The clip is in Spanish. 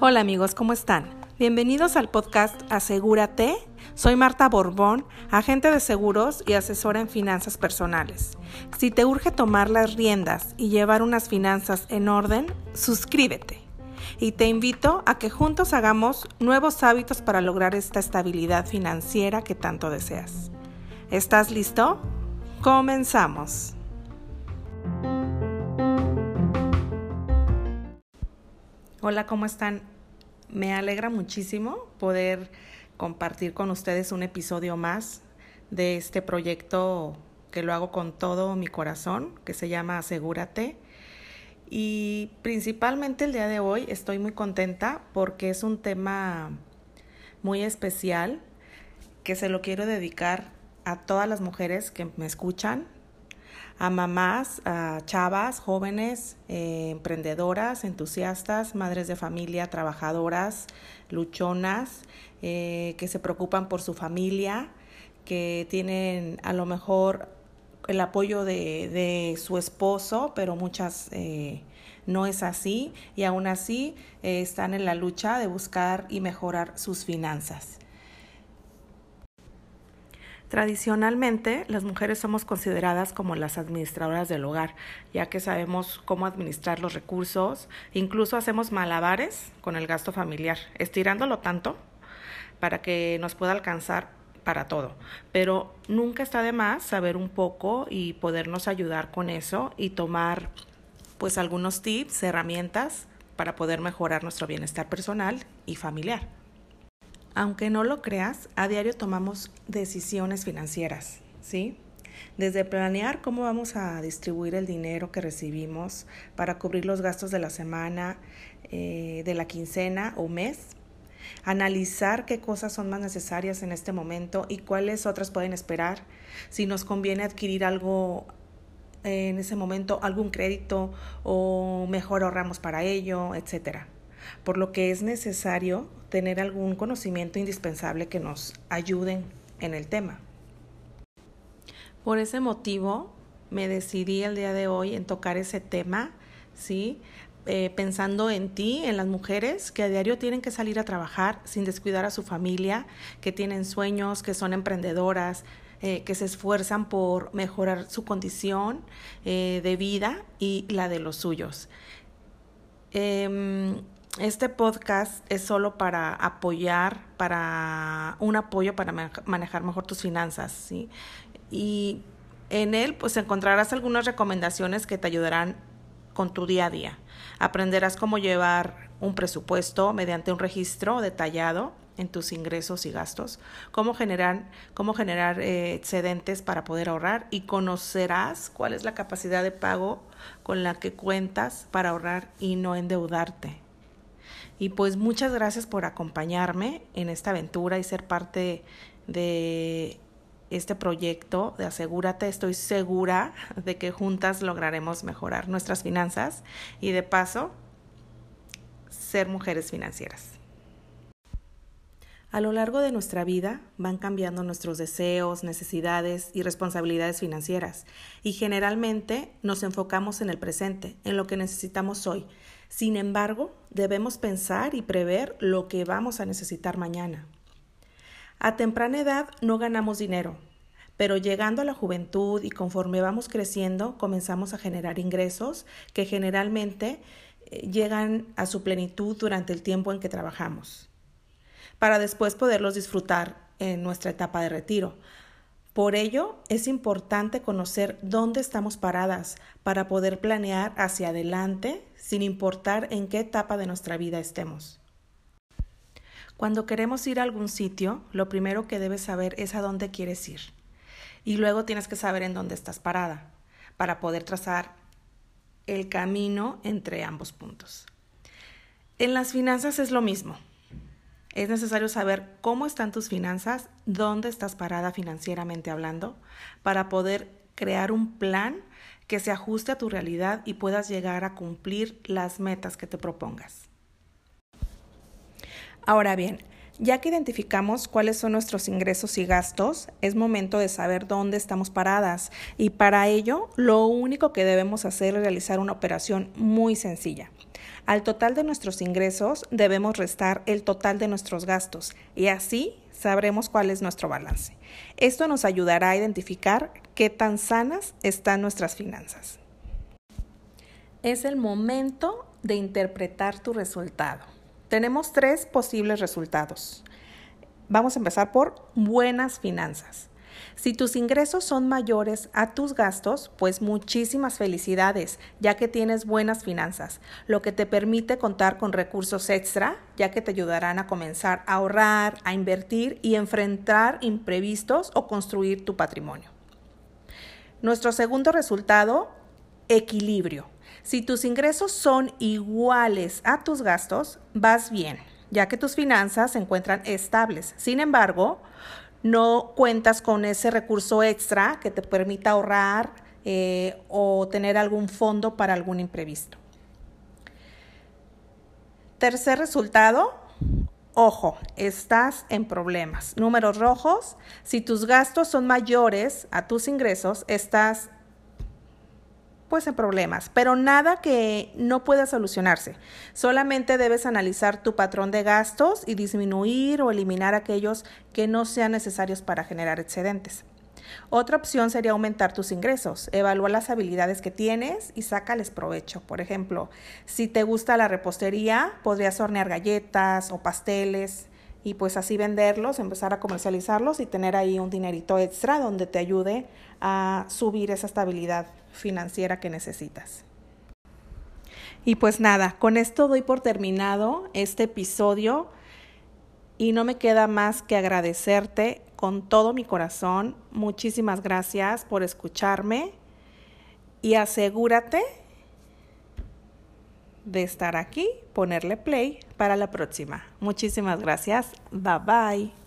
Hola amigos, ¿cómo están? Bienvenidos al podcast Asegúrate. Soy Marta Borbón, agente de seguros y asesora en finanzas personales. Si te urge tomar las riendas y llevar unas finanzas en orden, suscríbete. Y te invito a que juntos hagamos nuevos hábitos para lograr esta estabilidad financiera que tanto deseas. ¿Estás listo? Comenzamos. Hola, ¿cómo están? Me alegra muchísimo poder compartir con ustedes un episodio más de este proyecto que lo hago con todo mi corazón, que se llama Asegúrate. Y principalmente el día de hoy estoy muy contenta porque es un tema muy especial que se lo quiero dedicar a todas las mujeres que me escuchan, a mamás, a chavas, jóvenes, eh, emprendedoras, entusiastas, madres de familia, trabajadoras, luchonas, eh, que se preocupan por su familia, que tienen a lo mejor el apoyo de, de su esposo, pero muchas eh, no es así y aún así están en la lucha de buscar y mejorar sus finanzas. Tradicionalmente, las mujeres somos consideradas como las administradoras del hogar, ya que sabemos cómo administrar los recursos, incluso hacemos malabares con el gasto familiar, estirándolo tanto para que nos pueda alcanzar para todo. Pero nunca está de más saber un poco y podernos ayudar con eso y tomar pues algunos tips, herramientas para poder mejorar nuestro bienestar personal y familiar. Aunque no lo creas, a diario tomamos decisiones financieras, ¿sí? Desde planear cómo vamos a distribuir el dinero que recibimos para cubrir los gastos de la semana, eh, de la quincena o mes, analizar qué cosas son más necesarias en este momento y cuáles otras pueden esperar, si nos conviene adquirir algo en ese momento, algún crédito o mejor ahorramos para ello, etcétera. Por lo que es necesario tener algún conocimiento indispensable que nos ayuden en el tema. Por ese motivo me decidí el día de hoy en tocar ese tema, ¿sí? Eh, pensando en ti, en las mujeres que a diario tienen que salir a trabajar sin descuidar a su familia, que tienen sueños, que son emprendedoras, eh, que se esfuerzan por mejorar su condición eh, de vida y la de los suyos. Em, este podcast es solo para apoyar, para un apoyo para manejar mejor tus finanzas, ¿sí? Y en él pues encontrarás algunas recomendaciones que te ayudarán con tu día a día. Aprenderás cómo llevar un presupuesto mediante un registro detallado en tus ingresos y gastos, cómo generar, cómo generar eh, excedentes para poder ahorrar y conocerás cuál es la capacidad de pago con la que cuentas para ahorrar y no endeudarte. Y pues muchas gracias por acompañarme en esta aventura y ser parte de este proyecto de Asegúrate. Estoy segura de que juntas lograremos mejorar nuestras finanzas y de paso ser mujeres financieras. A lo largo de nuestra vida van cambiando nuestros deseos, necesidades y responsabilidades financieras y generalmente nos enfocamos en el presente, en lo que necesitamos hoy, sin embargo, debemos pensar y prever lo que vamos a necesitar mañana. A temprana edad no ganamos dinero, pero llegando a la juventud y conforme vamos creciendo, comenzamos a generar ingresos que generalmente eh, llegan a su plenitud durante el tiempo en que trabajamos, para después poderlos disfrutar en nuestra etapa de retiro. Por ello, es importante conocer dónde estamos paradas para poder planear hacia adelante sin importar en qué etapa de nuestra vida estemos. Cuando queremos ir a algún sitio, lo primero que debes saber es a dónde quieres ir. Y luego tienes que saber en dónde estás parada para poder trazar el camino entre ambos puntos. En las finanzas es lo mismo. Es necesario saber cómo están tus finanzas, dónde estás parada financieramente hablando, para poder crear un plan que se ajuste a tu realidad y puedas llegar a cumplir las metas que te propongas. Ahora bien, Ya que identificamos cuáles son nuestros ingresos y gastos, es momento de saber dónde estamos paradas y para ello lo único que debemos hacer es realizar una operación muy sencilla. Al total de nuestros ingresos debemos restar el total de nuestros gastos y así sabremos cuál es nuestro balance. Esto nos ayudará a identificar qué tan sanas están nuestras finanzas. Es el momento de interpretar tu resultado. Tenemos tres posibles resultados. Vamos a empezar por buenas finanzas. Si tus ingresos son mayores a tus gastos, pues muchísimas felicidades, ya que tienes buenas finanzas, lo que te permite contar con recursos extra, ya que te ayudarán a comenzar a ahorrar, a invertir y enfrentar imprevistos o construir tu patrimonio. Nuestro segundo resultado, equilibrio. Si tus ingresos son iguales a tus gastos, vas bien, ya que tus finanzas se encuentran estables. Sin embargo, no cuentas con ese recurso extra que te permita ahorrar eh, o tener algún fondo para algún imprevisto. Tercer resultado, ojo, estás en problemas. Números rojos, si tus gastos son mayores a tus ingresos, estás pues en problemas, pero nada que no pueda solucionarse. Solamente debes analizar tu patrón de gastos y disminuir o eliminar aquellos que no sean necesarios para generar excedentes. Otra opción sería aumentar tus ingresos. Evalúa las habilidades que tienes y sácales provecho. Por ejemplo, si te gusta la repostería, podrías hornear galletas o pasteles y pues así venderlos, empezar a comercializarlos y tener ahí un dinerito extra donde te ayude a subir esa estabilidad financiera que necesitas. Y pues nada, con esto doy por terminado este episodio y no me queda más que agradecerte con todo mi corazón. Muchísimas gracias por escucharme y asegúrate de estar aquí, ponerle play para la próxima. Muchísimas gracias. Bye bye.